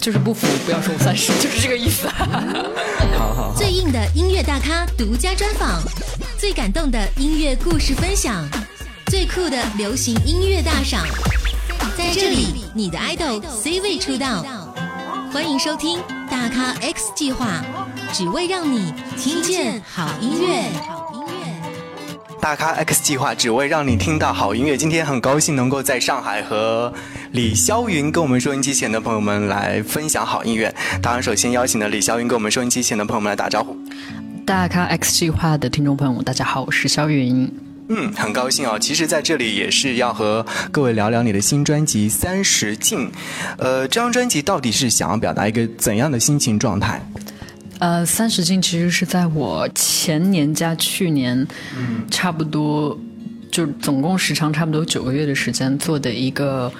就是不服，不要说我三十，就是这个意思。好好，最硬的音乐大咖独家专访，最感动的音乐故事分享，最酷的流行音乐大赏，在这里，你的 idol C 位出道，欢迎收听大咖 X 计划，只为让你听见好音乐。大咖 X 计划只为让你听到好音乐。今天很高兴能够在上海和李霄云跟我们收音机前的朋友们来分享好音乐。当然，首先邀请的李霄云跟我们收音机前的朋友们来打招呼。大咖 X 计划的听众朋友们，大家好，我是霄云。嗯，很高兴哦。其实，在这里也是要和各位聊聊你的新专辑《三十进》。呃，这张专辑到底是想要表达一个怎样的心情状态？呃，三十进其实是在我前年加去年，差不多就总共时长差不多九个月的时间做的一个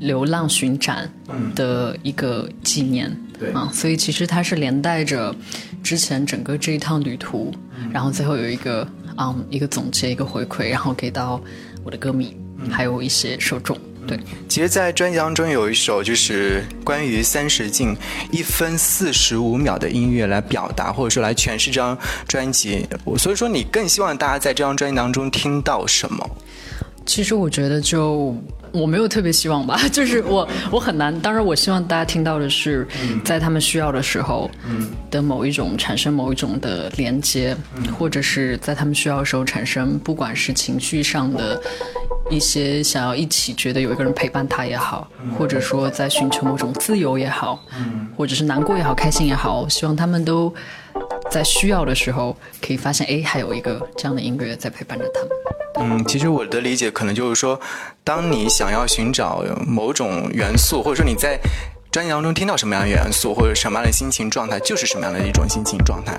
流浪巡展的一个纪念，对啊，所以其实它是连带着之前整个这一趟旅途，然后最后有一个嗯一个总结一个回馈，然后给到我的歌迷，还有一些受众。对，其实，在专辑当中有一首就是关于三十进一分四十五秒的音乐来表达，或者说来诠释这张专辑。所以说，你更希望大家在这张专辑当中听到什么？其实我觉得就。我没有特别希望吧，就是我我很难。当然，我希望大家听到的是，在他们需要的时候的某一种产生某一种的连接，或者是在他们需要的时候产生，不管是情绪上的一些想要一起觉得有一个人陪伴他也好，或者说在寻求某种自由也好，或者是难过也好，开心也好，希望他们都在需要的时候可以发现，哎，还有一个这样的音乐在陪伴着他们。嗯，其实我的理解可能就是说，当你想要寻找某种元素，或者说你在专辑当中听到什么样的元素，或者什么样的心情状态，就是什么样的一种心情状态。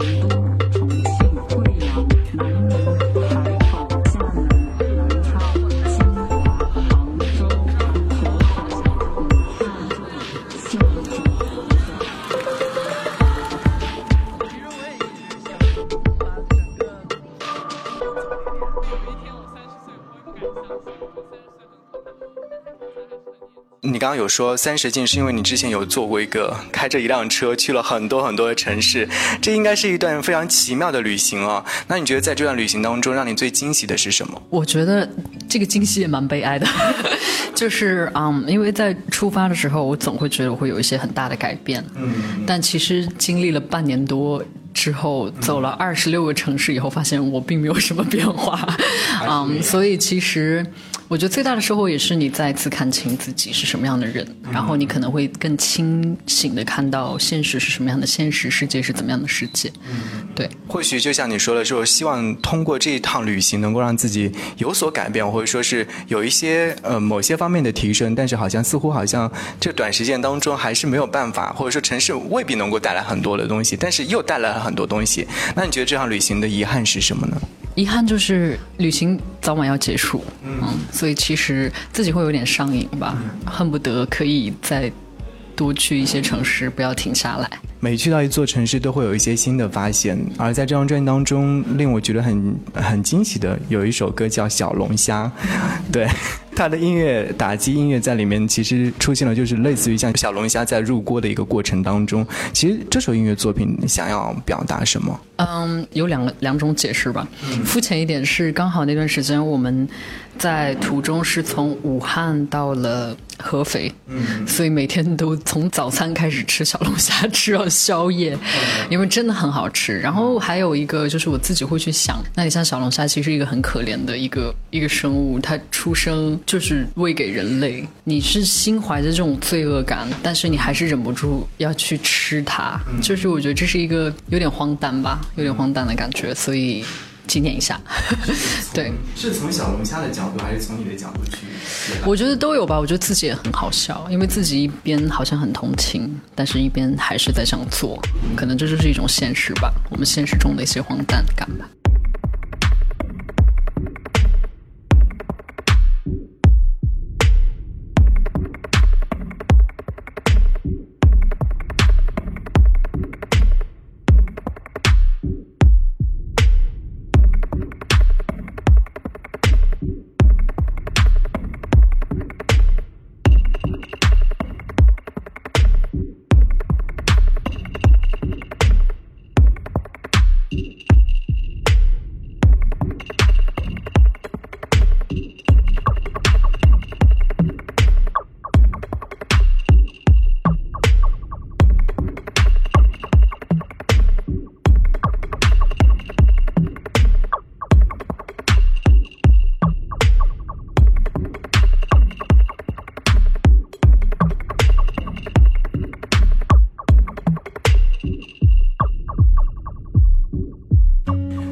Thank you. 刚刚有说三十进是因为你之前有做过一个开着一辆车去了很多很多的城市，这应该是一段非常奇妙的旅行啊。那你觉得在这段旅行当中，让你最惊喜的是什么？我觉得这个惊喜也蛮悲哀的，就是嗯，因为在出发的时候，我总会觉得我会有一些很大的改变，嗯，但其实经历了半年多。之后走了二十六个城市以后，发现我并没有什么变化，嗯，所以其实我觉得最大的收获也是你再次看清自己是什么样的人，然后你可能会更清醒的看到现实是什么样的现实，世界是怎么样的世界，对。或许就像你说的，说希望通过这一趟旅行能够让自己有所改变，或者说是有一些呃某些方面的提升，但是好像似乎好像这短时间当中还是没有办法，或者说城市未必能够带来很多的东西，但是又带来了。很多东西，那你觉得这趟旅行的遗憾是什么呢？遗憾就是旅行早晚要结束，嗯，所以其实自己会有点上瘾吧，恨不得可以再多去一些城市，不要停下来。每去到一座城市，都会有一些新的发现。而在这张专辑当中，令我觉得很很惊喜的有一首歌叫《小龙虾》，对。他的音乐打击音乐在里面其实出现了，就是类似于像小龙虾在入锅的一个过程当中。其实这首音乐作品想要表达什么？嗯，有两个两种解释吧。肤浅一点是刚好那段时间我们在途中是从武汉到了合肥，嗯，所以每天都从早餐开始吃小龙虾，吃到宵夜，因为真的很好吃。然后还有一个就是我自己会去想，那你像小龙虾其实一个很可怜的一个一个生物，它出生就是喂给人类，你是心怀着这种罪恶感，但是你还是忍不住要去吃它，就是我觉得这是一个有点荒诞吧。有点荒诞的感觉，所以纪念一下。对，是从小龙虾的角度，还是从你的角度去？我觉得都有吧。我觉得自己也很好笑，因为自己一边好像很同情，但是一边还是在这样做。可能这就是一种现实吧，我们现实中的一些荒诞感吧。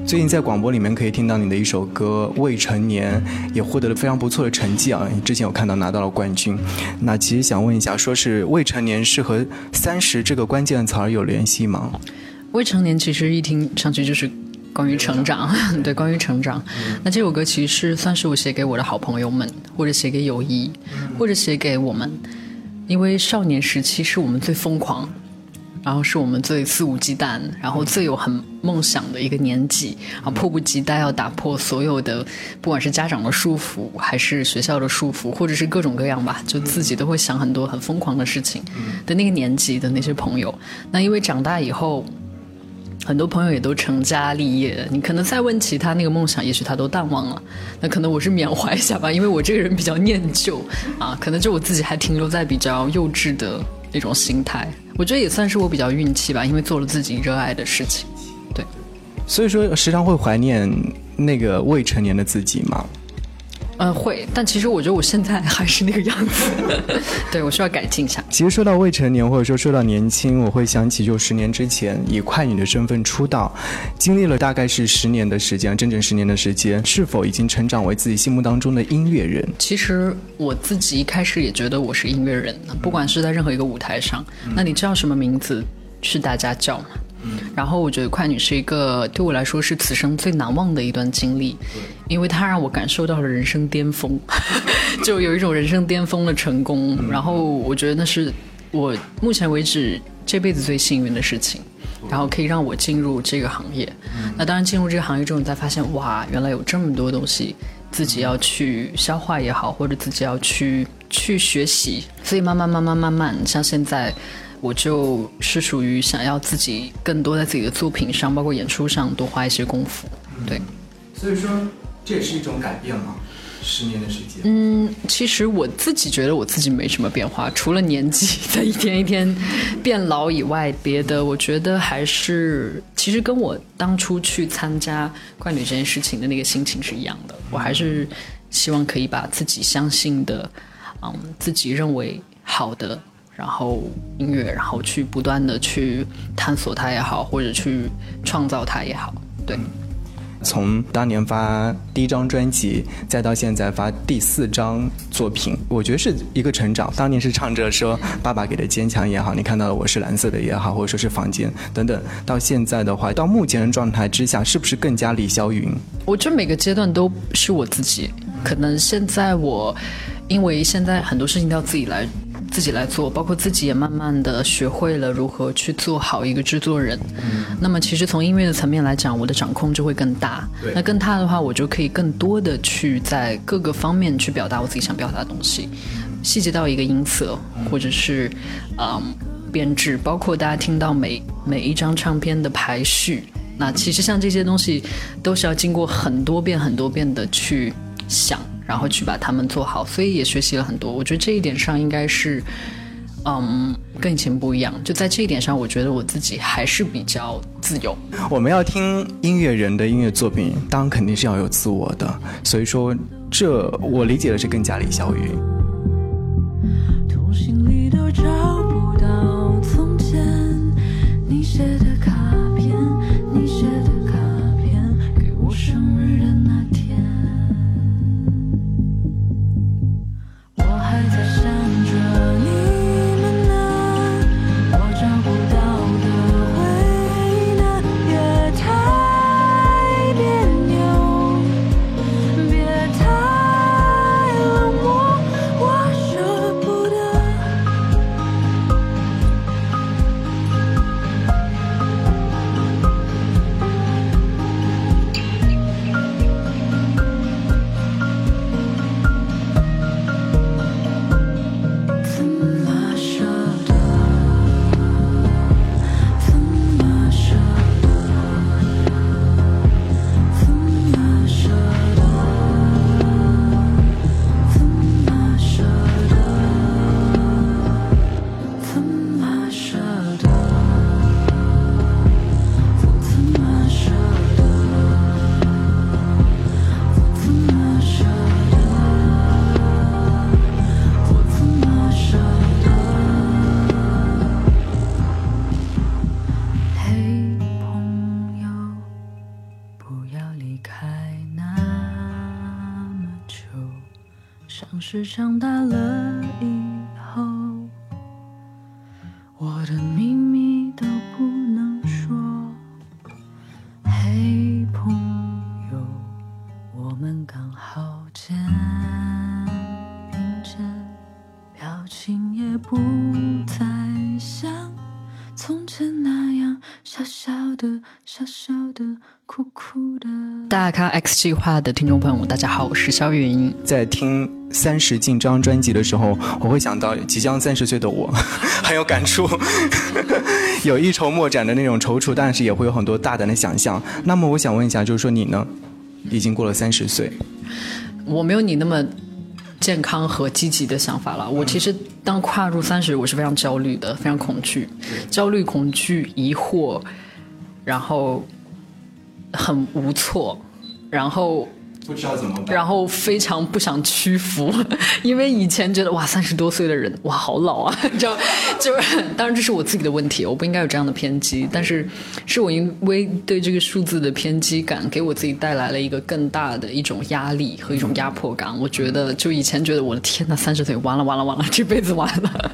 最近在广播里面可以听到你的一首歌《未成年》，也获得了非常不错的成绩啊！之前有看到拿到了冠军。那其实想问一下，说是未成年是和三十这个关键词儿有联系吗？未成年其实一听上去就是关于成长，对，关于成长。那这首歌其实算是我写给我的好朋友们，或者写给友谊，或者写给我们，因为少年时期是我们最疯狂。然后是我们最肆无忌惮，然后最有很梦想的一个年纪，啊，迫不及待要打破所有的，不管是家长的束缚，还是学校的束缚，或者是各种各样吧，就自己都会想很多很疯狂的事情的那个年纪的那些朋友。那因为长大以后，很多朋友也都成家立业，你可能再问其他那个梦想，也许他都淡忘了。那可能我是缅怀一下吧，因为我这个人比较念旧啊，可能就我自己还停留在比较幼稚的。那种心态，我觉得也算是我比较运气吧，因为做了自己热爱的事情，对。所以说，时常会怀念那个未成年的自己嘛？嗯，会，但其实我觉得我现在还是那个样子，对我需要改进一下。其实说到未成年，或者说说到年轻，我会想起就十年之前以快女的身份出道，经历了大概是十年的时间，整整十年的时间，是否已经成长为自己心目当中的音乐人？其实我自己一开始也觉得我是音乐人，不管是在任何一个舞台上，那你叫什么名字是大家叫嘛。然后我觉得快女是一个对我来说是此生最难忘的一段经历，因为它让我感受到了人生巅峰，就有一种人生巅峰的成功。然后我觉得那是我目前为止这辈子最幸运的事情，然后可以让我进入这个行业。那当然进入这个行业之后，你才发现哇，原来有这么多东西自己要去消化也好，或者自己要去去学习。所以慢慢慢慢慢慢，像现在。我就是属于想要自己更多在自己的作品上，包括演出上多花一些功夫，对。所以说，这也是一种改变吗？十年的时间。嗯，其实我自己觉得我自己没什么变化，除了年纪在一天一天变老以外，别的我觉得还是，其实跟我当初去参加怪女这件事情的那个心情是一样的。我还是希望可以把自己相信的，嗯，自己认为好的。然后音乐，然后去不断的去探索它也好，或者去创造它也好，对。从当年发第一张专辑，再到现在发第四张作品，我觉得是一个成长。当年是唱着说爸爸给的坚强也好，你看到的我是蓝色的也好，或者说是房间等等。到现在的话，到目前的状态之下，是不是更加李霄云？我觉得每个阶段都是我自己。可能现在我，因为现在很多事情都要自己来。自己来做，包括自己也慢慢的学会了如何去做好一个制作人。那么其实从音乐的层面来讲，我的掌控就会更大。那更大的话，我就可以更多的去在各个方面去表达我自己想表达的东西，细节到一个音色，或者是嗯编制，包括大家听到每每一张唱片的排序。那其实像这些东西，都是要经过很多遍、很多遍的去想，然后去把它们做好，所以也学习了很多。我觉得这一点上应该是，嗯，跟以前不一样。就在这一点上，我觉得我自己还是比较自由。我们要听音乐人的音乐作品，当然肯定是要有自我的。所以说，这我理解的是更加李小雨。通信里都找不到从前你写的卡长大了以后，我的秘密都不能说。嘿，朋友，我们刚好肩并肩。表情也不再像从前那样傻傻的、的、的。大咖 X 计划的听众朋友们，大家好，我是肖云。在听《三十进》这张专辑的时候，我会想到即将三十岁的我，很有感触，有一筹莫展的那种踌躇，但是也会有很多大胆的想象。那么我想问一下，就是说你呢，已经过了三十岁，我没有你那么健康和积极的想法了。我其实当跨入三十，我是非常焦虑的，非常恐惧，焦虑、恐惧、疑惑，然后很无措，然后不知道怎么办然后非常不想屈服，因为以前觉得哇三十多岁的人哇好老啊，你知道，就是当然这是我自己的问题，我不应该有这样的偏激，但是是我因为对这个数字的偏激感，给我自己带来了一个更大的一种压力和一种压迫感。我觉得就以前觉得我的天呐，三十岁完了完了完了，这辈子完了，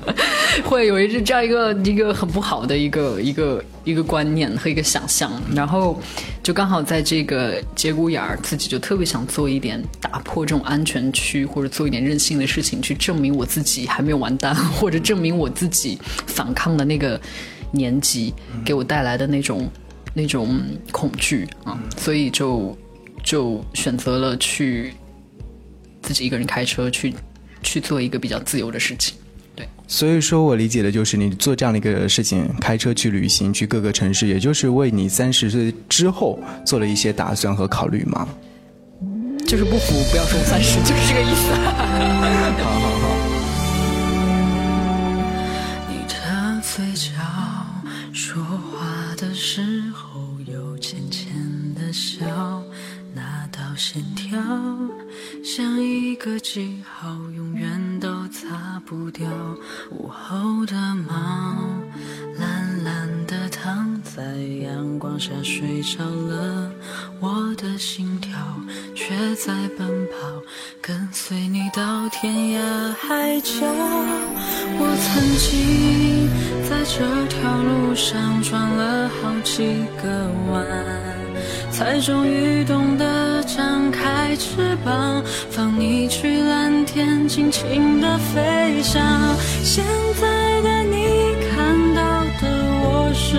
会有一这样一个一个很不好的一个一个一个观念和一个想象，然后就刚好在这个节骨眼儿，自己就特别想做一点打破这种安全区，或者做一点任性的事情，去证明我自己还没有完蛋，或者证明我自己反抗的那个年纪给我带来的那种那种恐惧啊，所以就就选择了去自己一个人开车去去做一个比较自由的事情。对，所以说我理解的就是你做这样的一个事情，开车去旅行，去各个城市，也就是为你三十岁之后做了一些打算和考虑吗？就是不服不要说三十，就是这个意思。好好好。你的嘴角说话的时候有浅浅的笑，那道线条像一个记号，永不掉。午后的猫懒懒地躺在阳光下睡着了，我的心跳却在奔跑，跟随你到天涯海角。我曾经在这条路上转了好几个弯，才终于懂得张开翅膀，放你去蓝天，尽情的飞翔。现在的你看到的我是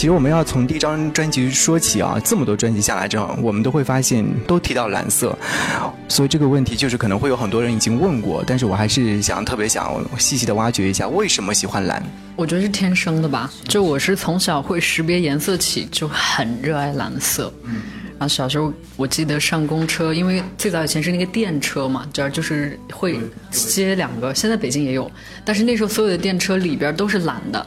其实我们要从第一张专辑说起啊，这么多专辑下来之后，我们都会发现都提到蓝色，所以这个问题就是可能会有很多人已经问过，但是我还是想特别想细细的挖掘一下，为什么喜欢蓝？我觉得是天生的吧，就我是从小会识别颜色起就很热爱蓝色。然后小时候我记得上公车，因为最早以前是那个电车嘛，这儿就是会接两个，现在北京也有，但是那时候所有的电车里边都是蓝的。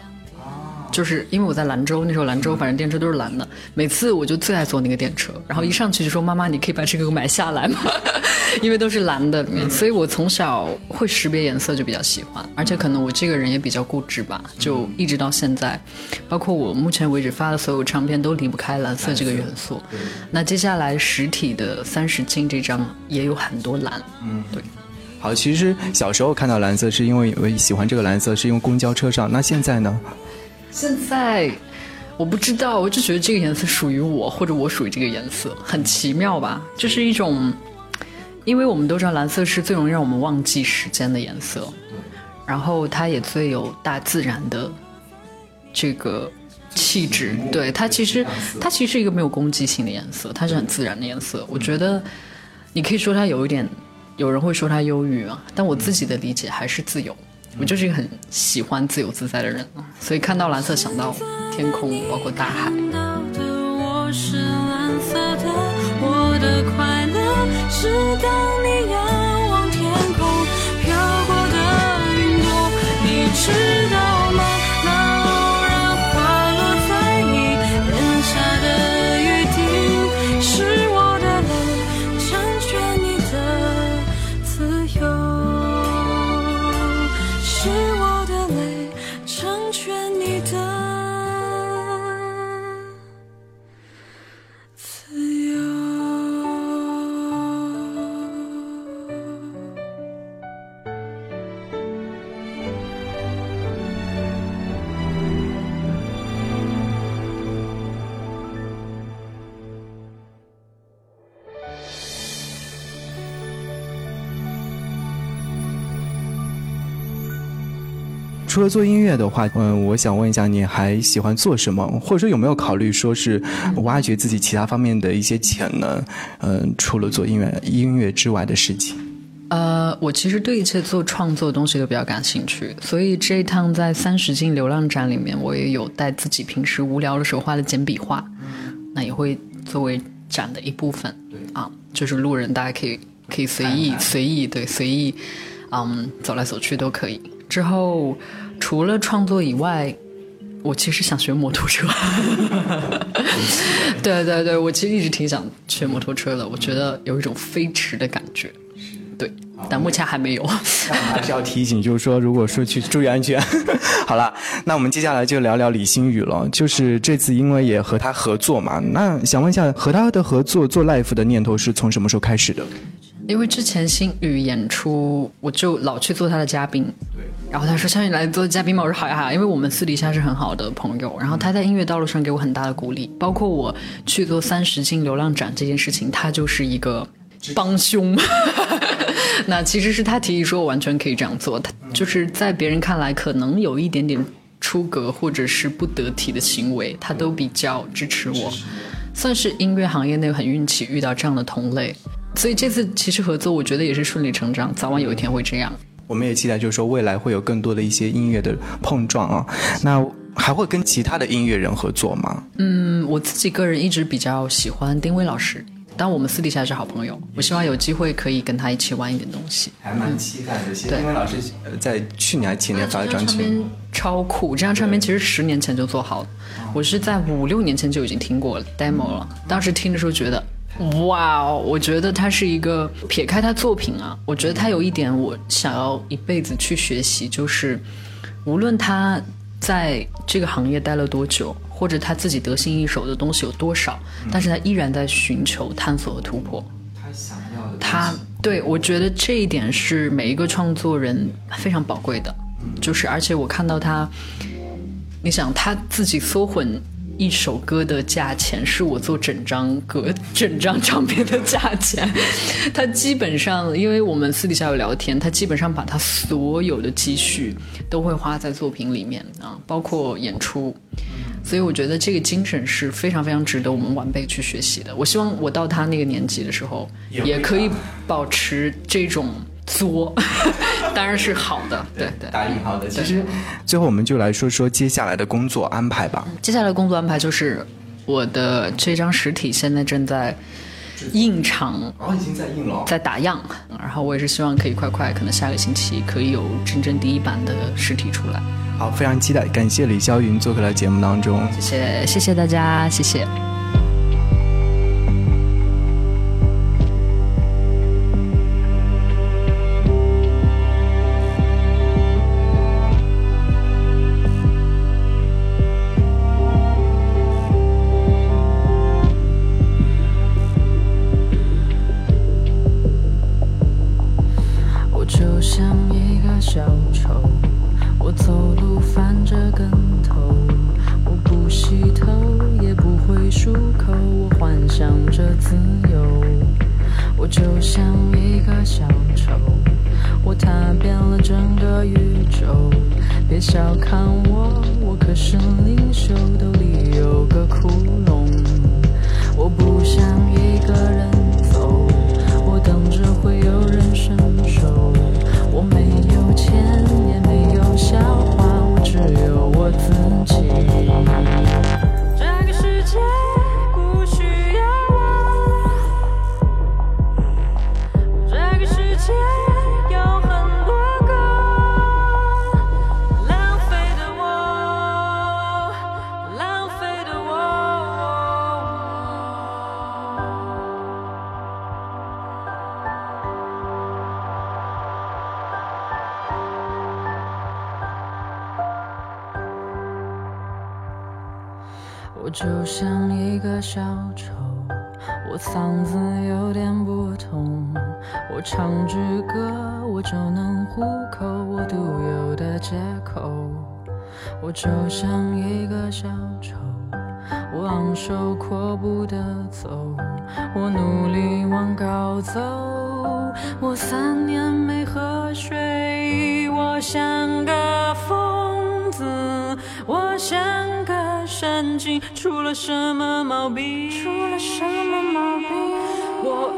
就是因为我在兰州，那时候兰州反正电车都是蓝的，每次我就最爱坐那个电车，然后一上去就说妈妈，你可以把这个给我买下来吗？因为都是蓝的，所以我从小会识别颜色就比较喜欢，而且可能我这个人也比较固执吧，就一直到现在，包括我目前为止发的所有唱片都离不开蓝色这个元素。那接下来实体的三十斤这张也有很多蓝，嗯，对。好，其实小时候看到蓝色是因为我喜欢这个蓝色，是因为公交车上。那现在呢？现在我不知道，我就觉得这个颜色属于我，或者我属于这个颜色，很奇妙吧？就是一种，因为我们都知道蓝色是最容易让我们忘记时间的颜色，然后它也最有大自然的这个气质。对它其实它其实是一个没有攻击性的颜色，它是很自然的颜色。我觉得你可以说它有一点，有人会说它忧郁啊，但我自己的理解还是自由。我就是一个很喜欢自由自在的人，所以看到蓝色想到天空，包括大海。到的我是除了做音乐的话，嗯，我想问一下，你还喜欢做什么？或者说有没有考虑说是挖掘自己其他方面的一些潜能？嗯，除了做音乐音乐之外的事情。呃，我其实对一切做创作的东西都比较感兴趣，所以这一趟在三十斤流浪展里面，我也有带自己平时无聊的时候画的简笔画，那也会作为展的一部分。啊，就是路人大家可以可以随意随意对随意，嗯，走来走去都可以。之后除了创作以外，我其实想学摩托车。对对对，我其实一直挺想学摩托车的，我觉得有一种飞驰的感觉。对，但目前还没有。还是要提醒，就是说，如果说去注意安全。好了，那我们接下来就聊聊李星宇了。就是这次因为也和他合作嘛，那想问一下，和他的合作做 life 的念头是从什么时候开始的？因为之前星宇演出，我就老去做他的嘉宾。对然后他说：“像你来做嘉宾嘛？”我说：“好呀好呀。”因为我们私底下是很好的朋友。然后他在音乐道路上给我很大的鼓励，包括我去做三十斤流量展这件事情，他就是一个帮凶。那其实是他提议说，我完全可以这样做。他就是在别人看来可能有一点点出格或者是不得体的行为，他都比较支持我，算是音乐行业内很运气遇到这样的同类。所以这次其实合作，我觉得也是顺理成章，早晚有一天会这样。我们也期待，就是说未来会有更多的一些音乐的碰撞啊。那还会跟其他的音乐人合作吗？嗯，我自己个人一直比较喜欢丁薇老师，但我们私底下是好朋友。我希望有机会可以跟他一起玩一点东西。还蛮期待的。其实丁薇老师呃在去年还前年发的专辑，这张唱片超酷。这张唱片其实十年前就做好了，我是在五六年前就已经听过了 demo 了。当时听的时候觉得。哇哦！我觉得他是一个撇开他作品啊，我觉得他有一点我想要一辈子去学习，就是无论他在这个行业待了多久，或者他自己得心应手的东西有多少，但是他依然在寻求探索和突破。他想要的他对我觉得这一点是每一个创作人非常宝贵的，就是而且我看到他，你想他自己缩混一首歌的价钱是我做整张歌、整张唱片的价钱，他基本上因为我们私底下有聊天，他基本上把他所有的积蓄都会花在作品里面啊，包括演出。所以我觉得这个精神是非常非常值得我们晚辈去学习的。我希望我到他那个年纪的时候，也可以保持这种作，当然是好的。对对。打引号的。其实最后我们就来说说接下来的工作安排吧。接下来的工作安排就是我的这张实体现在正在印厂，哦，已经在印了。在打样，然后我也是希望可以快快，可能下个星期可以有真正第一版的实体出来。好，非常期待，感谢李霄云做客到节目当中。谢谢，谢谢大家，谢谢。小丑，我嗓子有点不同，我唱支歌我就能糊口，我独有的借口。我就像一个小丑，我昂首阔步的走，我努力往高走，我三年没喝水，我像个疯子，我像出了什么毛病？出了什么毛病？我